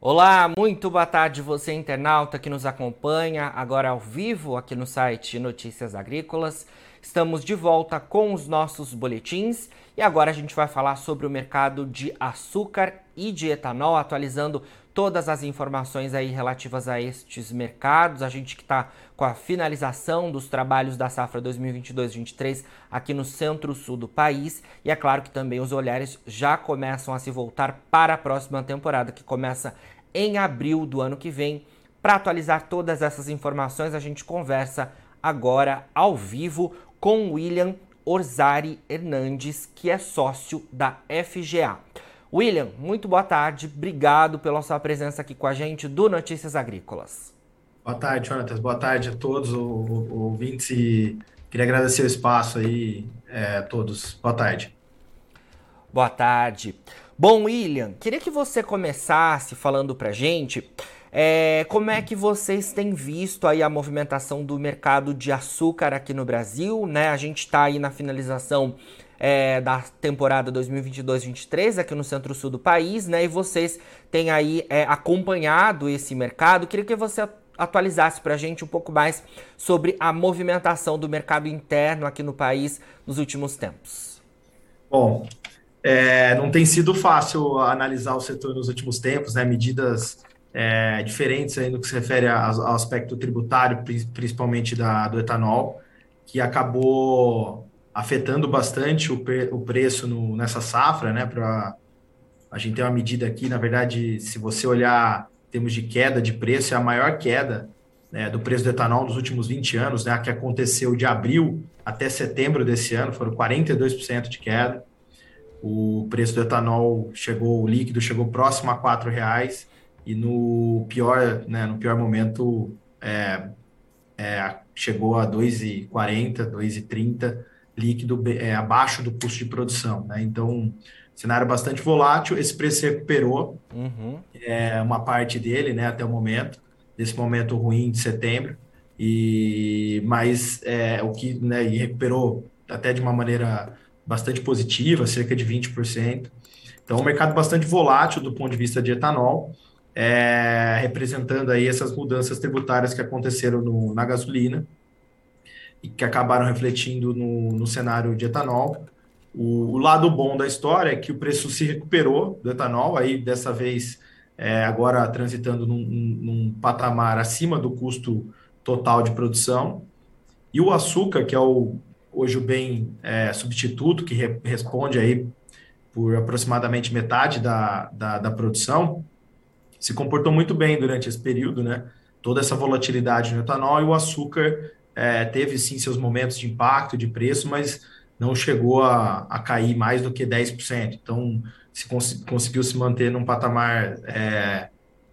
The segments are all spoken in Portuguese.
Olá, muito boa tarde você internauta que nos acompanha agora ao vivo aqui no site Notícias Agrícolas. Estamos de volta com os nossos boletins e agora a gente vai falar sobre o mercado de açúcar e de etanol, atualizando todas as informações aí relativas a estes mercados. A gente que está com a finalização dos trabalhos da safra 2022-23 aqui no centro-sul do país e é claro que também os olhares já começam a se voltar para a próxima temporada que começa em abril do ano que vem. Para atualizar todas essas informações, a gente conversa agora ao vivo com William Orzari Hernandes, que é sócio da FGA. William, muito boa tarde, obrigado pela sua presença aqui com a gente do Notícias Agrícolas. Boa tarde, Jonatas, boa tarde a todos os ouvintes e queria agradecer o espaço aí é, a todos. Boa tarde. Boa tarde. Bom, William, queria que você começasse falando pra gente é, como é que vocês têm visto aí a movimentação do mercado de açúcar aqui no Brasil, né? A gente está aí na finalização é, da temporada 2022-23 aqui no centro-sul do país, né? E vocês têm aí é, acompanhado esse mercado. Queria que você atualizasse para a gente um pouco mais sobre a movimentação do mercado interno aqui no país nos últimos tempos. Bom, é, não tem sido fácil analisar o setor nos últimos tempos, né? Medidas é, diferentes aí no que se refere ao, aspecto tributário, principalmente da, do etanol, que acabou afetando bastante o, pre, o preço no, nessa safra, né? Pra, a gente tem uma medida aqui, na verdade, se você olhar em termos de queda de preço, é a maior queda né, do preço do etanol nos últimos 20 anos, né? Que aconteceu de abril até setembro desse ano, foram 42% de queda. O preço do etanol chegou, o líquido chegou próximo a R$ reais e no pior, né, no pior momento é, é, chegou a 2,40, 2,30 líquido é, abaixo do custo de produção. Né? Então, cenário bastante volátil, esse preço recuperou, uhum. é, uma parte dele né, até o momento, desse momento ruim de setembro, e mas é, o que né, recuperou até de uma maneira bastante positiva, cerca de 20%. Então, um mercado bastante volátil do ponto de vista de etanol, é, representando aí essas mudanças tributárias que aconteceram no, na gasolina e que acabaram refletindo no, no cenário de etanol. O, o, lado bom da história é que o preço se recuperou do etanol, aí dessa vez é, agora transitando num, num, patamar acima do custo total de produção. E o açúcar, que é o, hoje o bem é, substituto, que re, responde aí por aproximadamente metade da, da, da produção, se comportou muito bem durante esse período, né? Toda essa volatilidade no etanol e o açúcar é, teve sim seus momentos de impacto de preço, mas não chegou a, a cair mais do que 10%. Então, se cons conseguiu se manter num patamar é,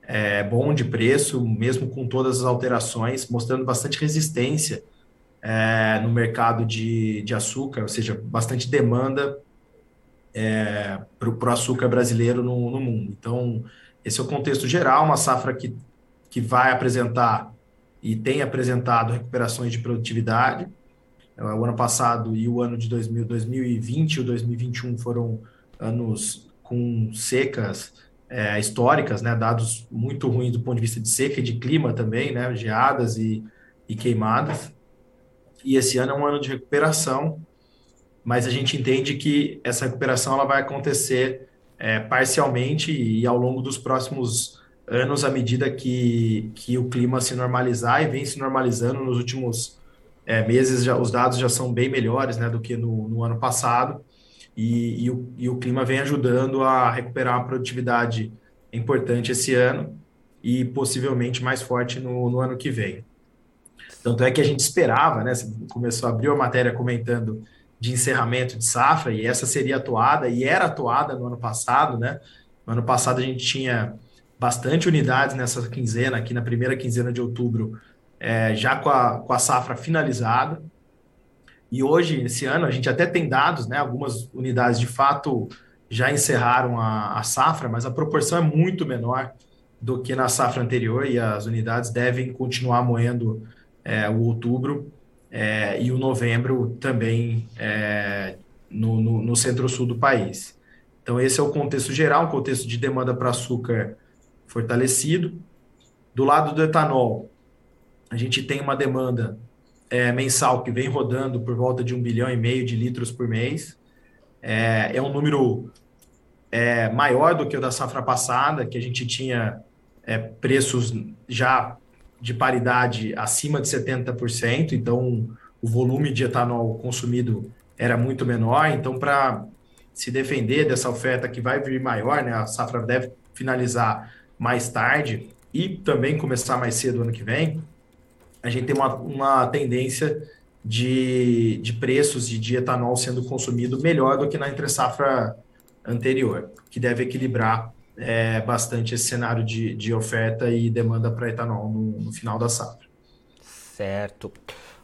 é, bom de preço, mesmo com todas as alterações, mostrando bastante resistência é, no mercado de, de açúcar, ou seja, bastante demanda é, para o açúcar brasileiro no, no mundo. Então, esse é o contexto geral, uma safra que, que vai apresentar e tem apresentado recuperações de produtividade. É, o ano passado e o ano de 2000, 2020 e 2021 foram anos com secas é, históricas, né, dados muito ruins do ponto de vista de seca e de clima também, né, geadas e, e queimadas. E esse ano é um ano de recuperação, mas a gente entende que essa recuperação ela vai acontecer é, parcialmente e ao longo dos próximos anos, à medida que, que o clima se normalizar e vem se normalizando nos últimos é, meses, já, os dados já são bem melhores né, do que no, no ano passado, e, e, o, e o clima vem ajudando a recuperar a produtividade importante esse ano e possivelmente mais forte no, no ano que vem. Tanto é que a gente esperava, né? Você começou a abrir a matéria comentando de encerramento de safra, e essa seria atuada, e era atuada no ano passado, né? No ano passado a gente tinha bastante unidades nessa quinzena, aqui na primeira quinzena de outubro, é, já com a, com a safra finalizada. E hoje, esse ano, a gente até tem dados, né? Algumas unidades de fato já encerraram a, a safra, mas a proporção é muito menor do que na safra anterior e as unidades devem continuar moendo é, o outubro é, e o novembro também é, no, no, no centro-sul do país. Então, esse é o contexto geral, um contexto de demanda para açúcar fortalecido. Do lado do etanol, a gente tem uma demanda é, mensal que vem rodando por volta de um bilhão e meio de litros por mês. É, é um número é, maior do que o da safra passada, que a gente tinha é, preços já de paridade acima de 70%, então o volume de etanol consumido era muito menor. Então, para se defender dessa oferta que vai vir maior, né, a safra deve finalizar mais tarde e também começar mais cedo ano que vem, a gente tem uma, uma tendência de, de preços de, de etanol sendo consumido melhor do que na entre safra anterior, que deve equilibrar é, bastante esse cenário de, de oferta e demanda para etanol no, no final da safra. Certo.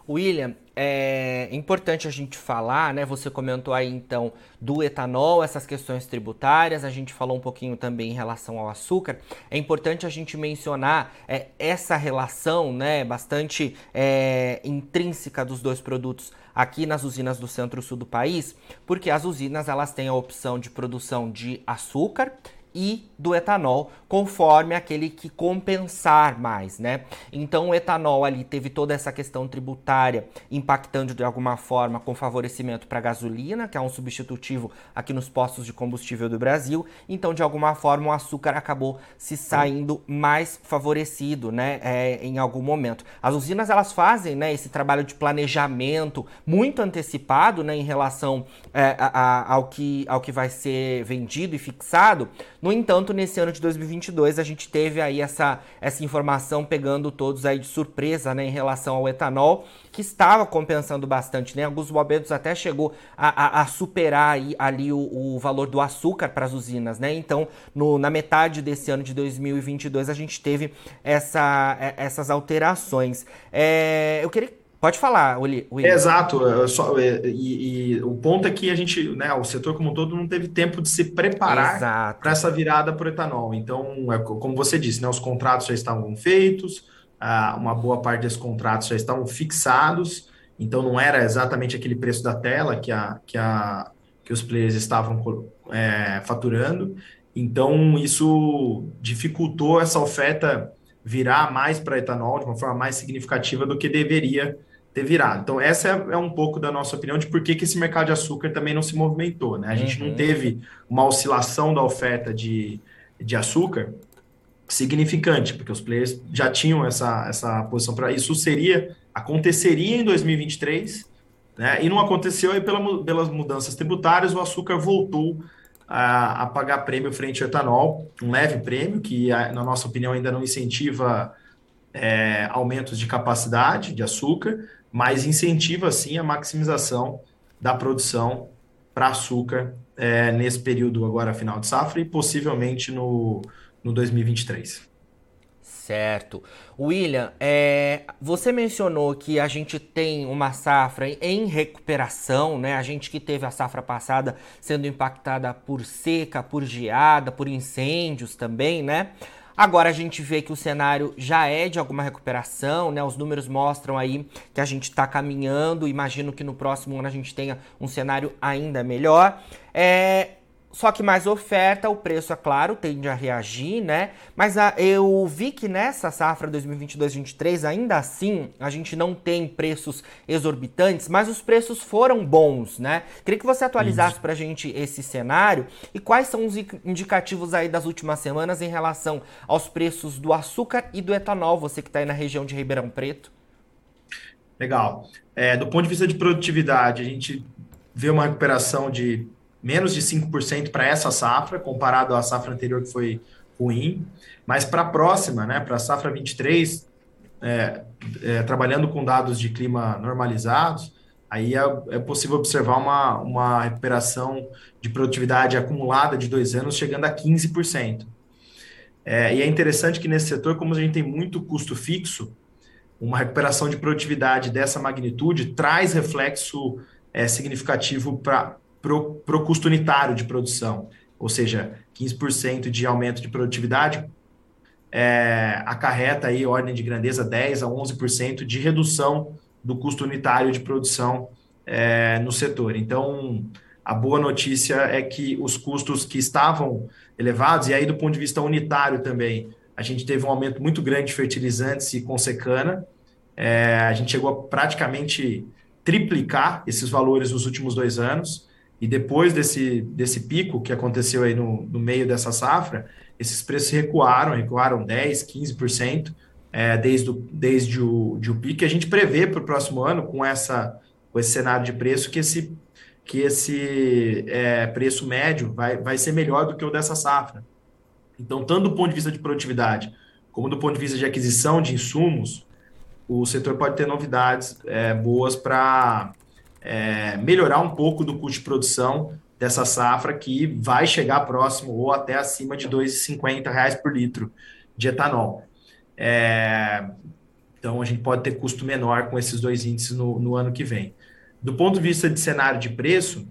William, é importante a gente falar, né? Você comentou aí então do etanol, essas questões tributárias, a gente falou um pouquinho também em relação ao açúcar. É importante a gente mencionar é, essa relação, né, bastante é, intrínseca dos dois produtos aqui nas usinas do centro-sul do país, porque as usinas elas têm a opção de produção de açúcar e do etanol, conforme aquele que compensar mais, né? Então o etanol ali teve toda essa questão tributária impactando de alguma forma com favorecimento para a gasolina, que é um substitutivo aqui nos postos de combustível do Brasil. Então de alguma forma o açúcar acabou se saindo mais favorecido, né? É, em algum momento. As usinas elas fazem, né? Esse trabalho de planejamento muito antecipado, né? Em relação é, a, a, ao que ao que vai ser vendido e fixado no entanto, nesse ano de 2022, a gente teve aí essa, essa informação pegando todos aí de surpresa, né, em relação ao etanol, que estava compensando bastante, né? Alguns momentos até chegou a, a, a superar aí, ali o, o, valor do açúcar para as usinas, né? Então, no, na metade desse ano de 2022, a gente teve essa, essas alterações. É, eu queria Pode falar, William. Exato. Só, e, e, o ponto é que a gente, né, o setor como um todo não teve tempo de se preparar para essa virada para o etanol. Então, é, como você disse, né, os contratos já estavam feitos, uma boa parte desses contratos já estavam fixados, então não era exatamente aquele preço da tela que, a, que, a, que os players estavam é, faturando. Então, isso dificultou essa oferta virar mais para etanol de uma forma mais significativa do que deveria ter virado. Então, essa é, é, um pouco da nossa opinião de por que, que esse mercado de açúcar também não se movimentou. Né? A gente uhum. não teve uma oscilação da oferta de, de açúcar significante, porque os players já tinham essa, essa posição para isso. Seria, aconteceria em 2023, né? e não aconteceu aí pela, pelas mudanças tributárias, o açúcar voltou a, a pagar prêmio frente ao etanol, um leve prêmio, que, na nossa opinião, ainda não incentiva é, aumentos de capacidade de açúcar, mas incentiva sim a maximização da produção para açúcar é, nesse período agora final de safra e possivelmente no, no 2023. Certo. William, é, você mencionou que a gente tem uma safra em recuperação, né? A gente que teve a safra passada sendo impactada por seca, por geada, por incêndios também, né? Agora a gente vê que o cenário já é de alguma recuperação, né? Os números mostram aí que a gente está caminhando. Imagino que no próximo ano a gente tenha um cenário ainda melhor. É, só que mais oferta, o preço, é claro, tende a reagir, né? Mas a, eu vi que nessa safra 2022-2023, ainda assim, a gente não tem preços exorbitantes, mas os preços foram bons, né? Queria que você atualizasse para a gente esse cenário e quais são os indicativos aí das últimas semanas em relação aos preços do açúcar e do etanol, você que está aí na região de Ribeirão Preto. Legal. É, do ponto de vista de produtividade, a gente vê uma recuperação de menos de 5% para essa safra, comparado à safra anterior que foi ruim. Mas para a próxima, né, para a safra 23, é, é, trabalhando com dados de clima normalizados, aí é, é, possível observar uma, uma recuperação de produtividade acumulada de dois anos chegando a 15%. É, e é interessante que nesse setor, como a gente tem muito custo fixo, uma recuperação de produtividade dessa magnitude traz reflexo é, significativo para para o custo unitário de produção, ou seja, 15% de aumento de produtividade é, acarreta aí ordem de grandeza 10 a 11% de redução do custo unitário de produção é, no setor. Então, a boa notícia é que os custos que estavam elevados, e aí do ponto de vista unitário também, a gente teve um aumento muito grande de fertilizantes e consecana. É, a gente chegou a praticamente triplicar esses valores nos últimos dois anos. E depois desse, desse pico que aconteceu aí no, no meio dessa safra, esses preços recuaram, recuaram 10%, 15%, é, desde, o, desde o, de o pico. A gente prevê para o próximo ano, com, essa, com esse cenário de preço, que esse, que esse é, preço médio vai, vai ser melhor do que o dessa safra. Então, tanto do ponto de vista de produtividade, como do ponto de vista de aquisição de insumos, o setor pode ter novidades é, boas para é, melhorar um pouco do custo de produção dessa safra que vai chegar próximo ou até acima de R$ 2,50 por litro de etanol. É, então a gente pode ter custo menor com esses dois índices no, no, ano que vem. Do ponto de vista de cenário de preço,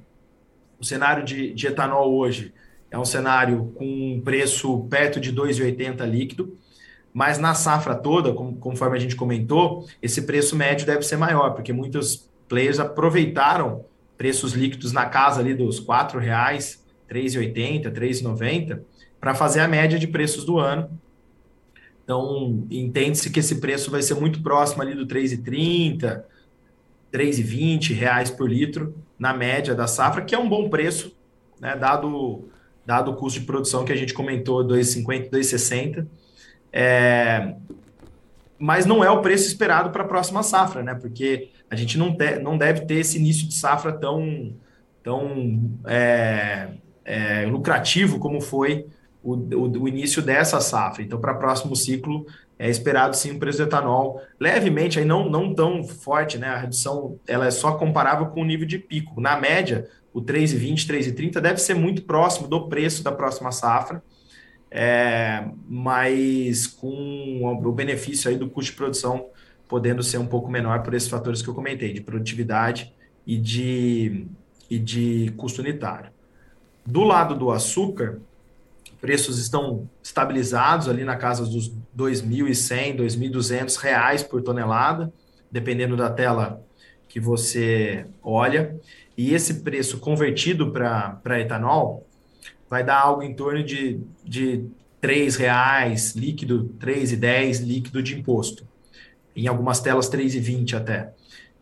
o cenário de, de etanol hoje é um cenário com um preço perto de 2,80 líquido, mas na safra toda, conforme a gente comentou, esse preço médio deve ser maior, porque muitos players aproveitaram preços líquidos na casa ali dos R$ 4,00, R$ 3,80, R$ 3,90, para fazer a média de preços do ano. Então, entende-se que esse preço vai ser muito próximo ali do R$ 3,30, 3,20 reais por litro na média da safra, que é um bom preço, né, dado, dado o custo de produção que a gente comentou, 2,50, 2,60. É, mas não é o preço esperado para a próxima safra, né? Porque a gente não, te, não deve ter esse início de safra tão, tão é, é, lucrativo como foi o, o, o, início dessa safra. Então, para o próximo ciclo, é esperado sim o preço do etanol levemente, aí não, não tão forte, né? A redução ela é só comparável com o nível de pico. Na média, o 3,20, 3,30 deve ser muito próximo do preço da próxima safra é, mas com o benefício aí do custo de produção podendo ser um pouco menor por esses fatores que eu comentei, de produtividade e de, e de custo unitário. Do lado do açúcar, preços estão estabilizados ali na casa dos R$ 2.100, R$ 2.200 por tonelada, dependendo da tela que você olha. E esse preço convertido para etanol vai dar algo em torno de, de R$ reais líquido, R$ 3,10 líquido de imposto. Em algumas telas, R$ 3,20 até.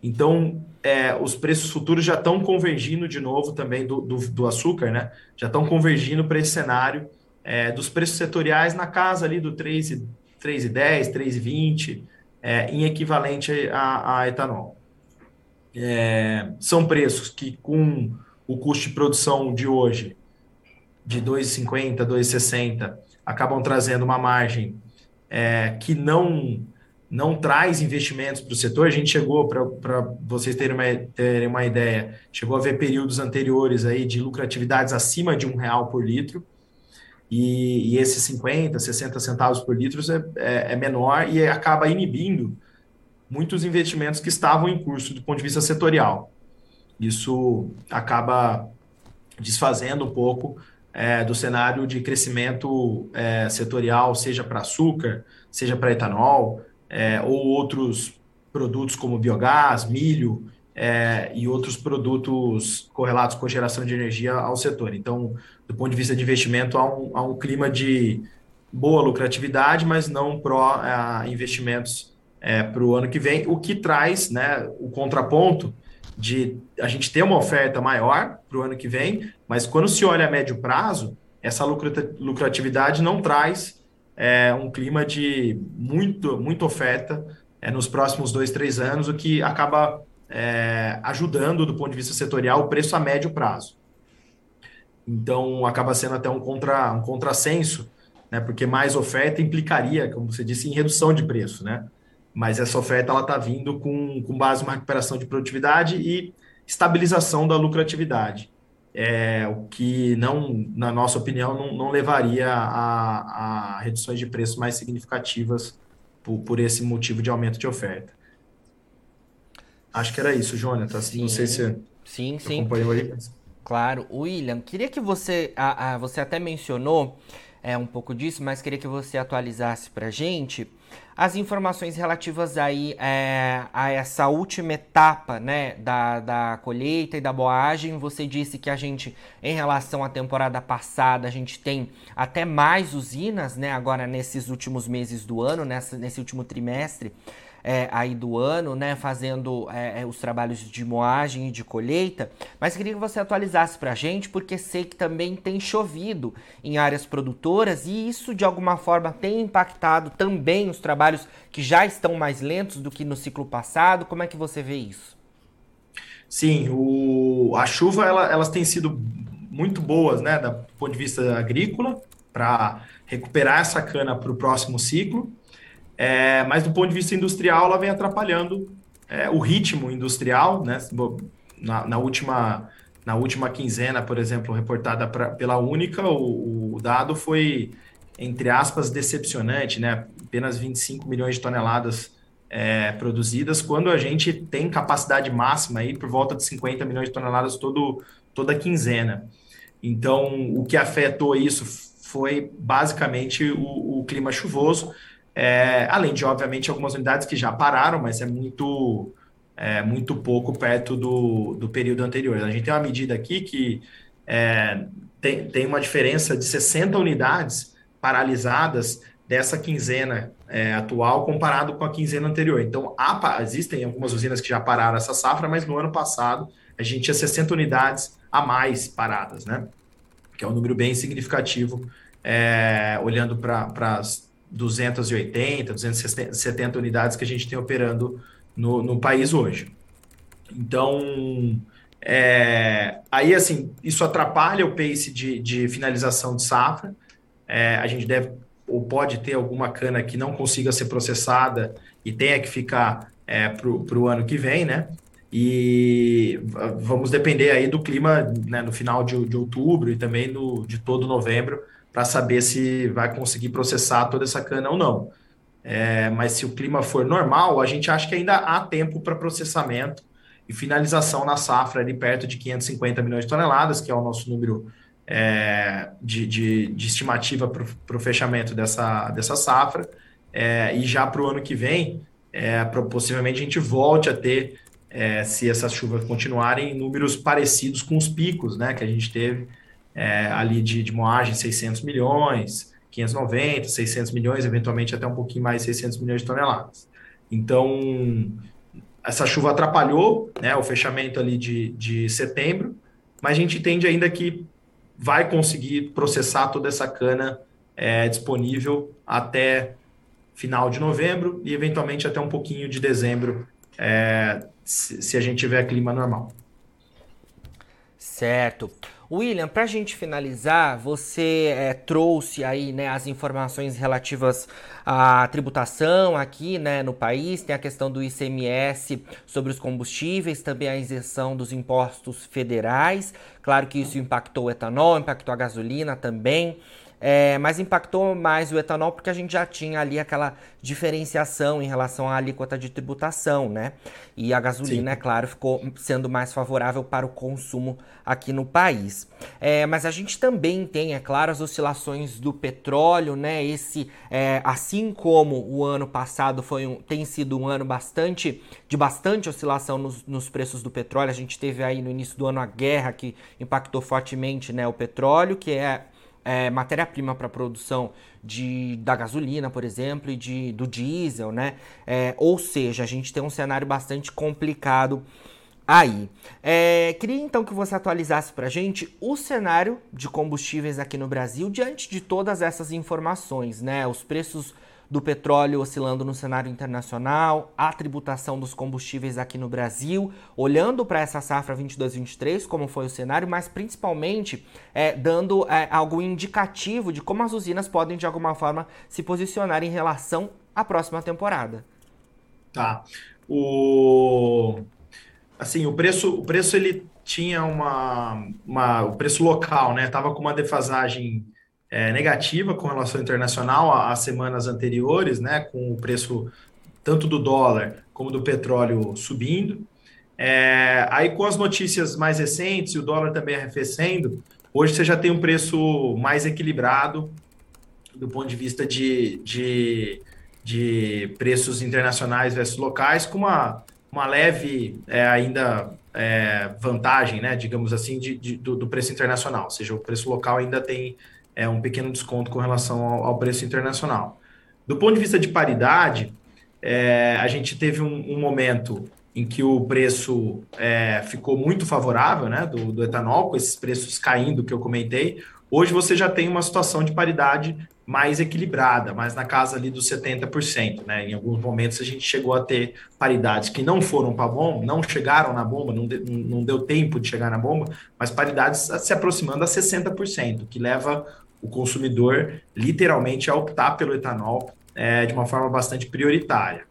Então, é, os preços futuros já estão convergindo de novo também do, do, do açúcar, né? Já estão convergindo para esse cenário é, dos preços setoriais na casa ali do 3,10, 3,20, é, em equivalente a, a etanol. É, são preços que, com o custo de produção de hoje, de 2,50, 2,60, acabam trazendo uma margem é, que não não traz investimentos para o setor. A gente chegou, para vocês terem uma, terem uma ideia, chegou a ver períodos anteriores aí de lucratividades acima de um real por litro. E, e esses 50, 60 centavos por litro é, é, é menor e acaba inibindo muitos investimentos que estavam em curso do ponto de vista setorial. Isso acaba desfazendo um pouco é, do cenário de crescimento é, setorial, seja para açúcar, seja para etanol, é, ou outros produtos como biogás, milho é, e outros produtos correlatos com geração de energia ao setor. Então, do ponto de vista de investimento, há um, há um clima de boa lucratividade, mas não pró é, investimentos é, para o ano que vem, o que traz né, o contraponto de a gente ter uma oferta maior para o ano que vem, mas quando se olha a médio prazo, essa lucratividade não traz é, um clima de muito, muita oferta é, nos próximos dois, três anos, o que acaba é, ajudando, do ponto de vista setorial, o preço a médio prazo. Então, acaba sendo até um, contra, um contrassenso, né, porque mais oferta implicaria, como você disse, em redução de preço, né? Mas essa oferta ela está vindo com, com base uma recuperação de produtividade e estabilização da lucratividade é, o que não, na nossa opinião, não, não levaria a, a, reduções de preço mais significativas por, por, esse motivo de aumento de oferta. Acho que era isso, Jonathan. Sim, não sei se sim, sim. acompanhou aí. Claro. William, queria que você, a, a, você até mencionou é, um pouco disso, mas queria que você atualizasse para gente as informações relativas aí é, a essa última etapa né, da, da colheita e da boagem. Você disse que a gente, em relação à temporada passada, a gente tem até mais usinas, né, agora nesses últimos meses do ano, nessa, nesse último trimestre é, aí do ano, né, fazendo é, é, os trabalhos de moagem e de colheita, mas queria que você atualizasse para a gente, porque sei que também tem chovido em áreas produtoras e isso de alguma forma tem impactado também os trabalhos que já estão mais lentos do que no ciclo passado. Como é que você vê isso? Sim, o, a chuva ela, elas têm sido muito boas, né, do ponto de vista agrícola, para recuperar essa cana para o próximo ciclo. É, mas do ponto de vista industrial, ela vem atrapalhando é, o ritmo industrial, né? Na, na, última, na última quinzena, por exemplo, reportada pra, pela Única, o, o, dado foi, entre aspas, decepcionante, né? Apenas 25 milhões de toneladas é, produzidas, quando a gente tem capacidade máxima aí por volta de 50 milhões de toneladas todo, toda quinzena. Então, o que afetou isso foi basicamente o, o clima chuvoso, é, além de, obviamente, algumas unidades que já pararam, mas é muito, é, muito pouco perto do, do período anterior. A gente tem uma medida aqui que é, tem, tem uma diferença de 60 unidades paralisadas dessa quinzena é, atual comparado com a quinzena anterior. Então, há, existem algumas usinas que já pararam essa safra, mas no ano passado a gente tinha 60 unidades a mais paradas, né? Que é um número bem significativo, é, olhando para as 280, 270 unidades que a gente tem operando no, no país hoje. Então, é, aí assim, isso atrapalha o pace de, de finalização de safra. É, a gente deve ou pode ter alguma cana que não consiga ser processada e tenha que ficar é, para o ano que vem, né? E vamos depender aí do clima né, no final de, de outubro e também do, de todo novembro para saber se vai conseguir processar toda essa cana ou não. É, mas se o clima for normal, a gente acha que ainda há tempo para processamento e finalização na safra ali perto de 550 milhões de toneladas, que é o nosso número é, de, de, de, estimativa para o fechamento dessa, dessa safra. É, e já para o ano que vem, é, possivelmente a gente volte a ter, é, se essas chuvas continuarem, números parecidos com os picos né, que a gente teve é, ali de, de moagem 600 milhões, 590, 600 milhões, eventualmente até um pouquinho mais 600 milhões de toneladas. Então, essa chuva atrapalhou né, o fechamento ali de, de setembro, mas a gente entende ainda que vai conseguir processar toda essa cana é, disponível até final de novembro e eventualmente até um pouquinho de dezembro, é, se, se a gente tiver clima normal. Certo. William, para a gente finalizar, você é, trouxe aí né, as informações relativas à tributação aqui né, no país, tem a questão do ICMS sobre os combustíveis, também a isenção dos impostos federais. Claro que isso impactou o etanol, impactou a gasolina também. É, mas impactou mais o etanol porque a gente já tinha ali aquela diferenciação em relação à alíquota de tributação, né? E a gasolina, Sim. é claro, ficou sendo mais favorável para o consumo aqui no país. É, mas a gente também tem, é claro, as oscilações do petróleo, né? Esse, é, assim como o ano passado foi um, tem sido um ano bastante de bastante oscilação nos, nos preços do petróleo. A gente teve aí no início do ano a guerra que impactou fortemente, né, o petróleo, que é é, matéria-prima para produção de, da gasolina, por exemplo, e de, do diesel, né? É, ou seja, a gente tem um cenário bastante complicado aí. É, queria então que você atualizasse para a gente o cenário de combustíveis aqui no Brasil diante de todas essas informações, né? Os preços do petróleo oscilando no cenário internacional, a tributação dos combustíveis aqui no Brasil, olhando para essa safra 22-23, como foi o cenário, mas principalmente é, dando é, indicativo de como as usinas podem, de alguma forma, se posicionar em relação à próxima temporada. Tá. O assim, o preço, o preço ele tinha uma, uma o preço local, né? Tava com uma defasagem é, negativa com relação internacional às semanas anteriores, né, com o preço tanto do dólar como do petróleo subindo. É, aí, com as notícias mais recentes e o dólar também arrefecendo, hoje você já tem um preço mais equilibrado do ponto de vista de, de, de preços internacionais versus locais, com uma, uma leve é, ainda é, vantagem, né, digamos assim, de, de do, do, preço internacional. Ou seja, o preço local ainda tem é, um pequeno desconto com relação ao, ao preço internacional. Do ponto de vista de paridade, é, a gente teve um, um, momento em que o preço é, ficou muito favorável né, do, do etanol, com esses preços caindo que eu comentei. Hoje você já tem uma situação de paridade mais equilibrada, mais na casa ali dos 70%. Né? Em alguns momentos a gente chegou a ter paridades que não foram para a bomba, não chegaram na bomba, não, de, não deu tempo de chegar na bomba, mas paridades se aproximando a 60%, que leva o consumidor literalmente a optar pelo etanol é, de uma forma bastante prioritária.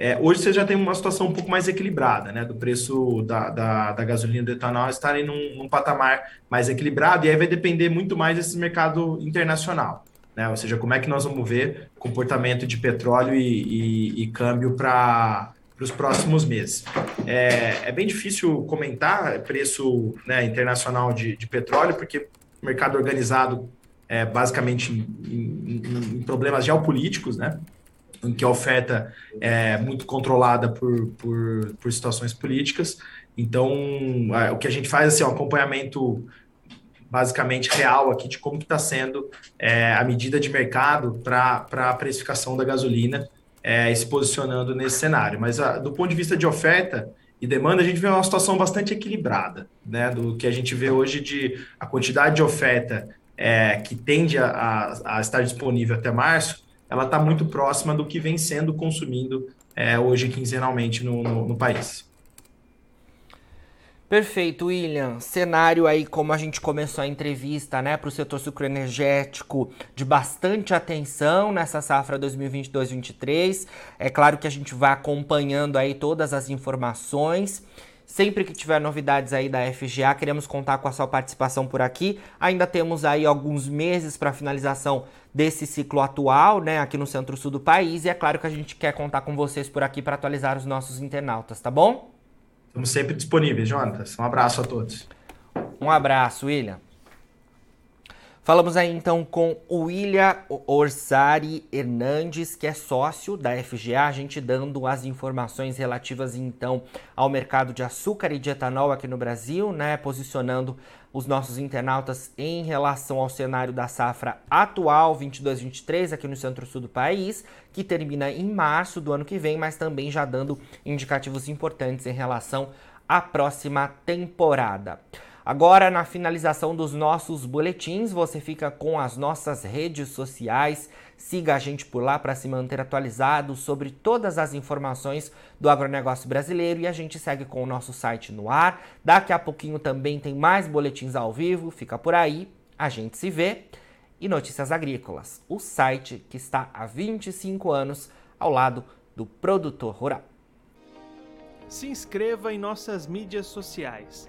É, hoje você já tem uma situação um pouco mais equilibrada, né? Do preço da, da, da gasolina do etanol estarem num, num, patamar mais equilibrado, e aí vai depender muito mais desse mercado internacional. Né? Ou seja, como é que nós vamos ver comportamento de petróleo e, e, e câmbio para os próximos meses. É, é, bem difícil comentar preço né, internacional de, de petróleo, porque o mercado organizado é basicamente em, em, em problemas geopolíticos, né? em que a oferta é muito controlada por, por, por situações políticas. Então, o que a gente faz assim, é um acompanhamento basicamente real aqui de como está sendo é, a medida de mercado para a precificação da gasolina é, se posicionando nesse cenário. Mas a, do ponto de vista de oferta e demanda, a gente vê uma situação bastante equilibrada, né? Do que a gente vê hoje de a quantidade de oferta é, que tende a, a, a estar disponível até março ela está muito próxima do que vem sendo consumindo é, hoje quinzenalmente no, no, no país. Perfeito, William. Cenário aí, como a gente começou a entrevista, né, para o setor sucroenergético, de bastante atenção nessa safra 2022-23. É claro que a gente vai acompanhando aí todas as informações. Sempre que tiver novidades aí da FGA, queremos contar com a sua participação por aqui. Ainda temos aí alguns meses para finalização desse ciclo atual, né, aqui no centro-sul do país. E é claro que a gente quer contar com vocês por aqui para atualizar os nossos internautas, tá bom? Estamos sempre disponíveis, Jonatas. Um abraço a todos. Um abraço, William. Falamos aí então com o William Orsari Hernandes, que é sócio da FGA, a gente dando as informações relativas então ao mercado de açúcar e de etanol aqui no Brasil, né, posicionando os nossos internautas em relação ao cenário da safra atual 22-23 aqui no centro-sul do país, que termina em março do ano que vem, mas também já dando indicativos importantes em relação à próxima temporada. Agora, na finalização dos nossos boletins, você fica com as nossas redes sociais. Siga a gente por lá para se manter atualizado sobre todas as informações do agronegócio brasileiro e a gente segue com o nosso site no ar. Daqui a pouquinho também tem mais boletins ao vivo, fica por aí. A gente se vê. E Notícias Agrícolas, o site que está há 25 anos ao lado do produtor rural. Se inscreva em nossas mídias sociais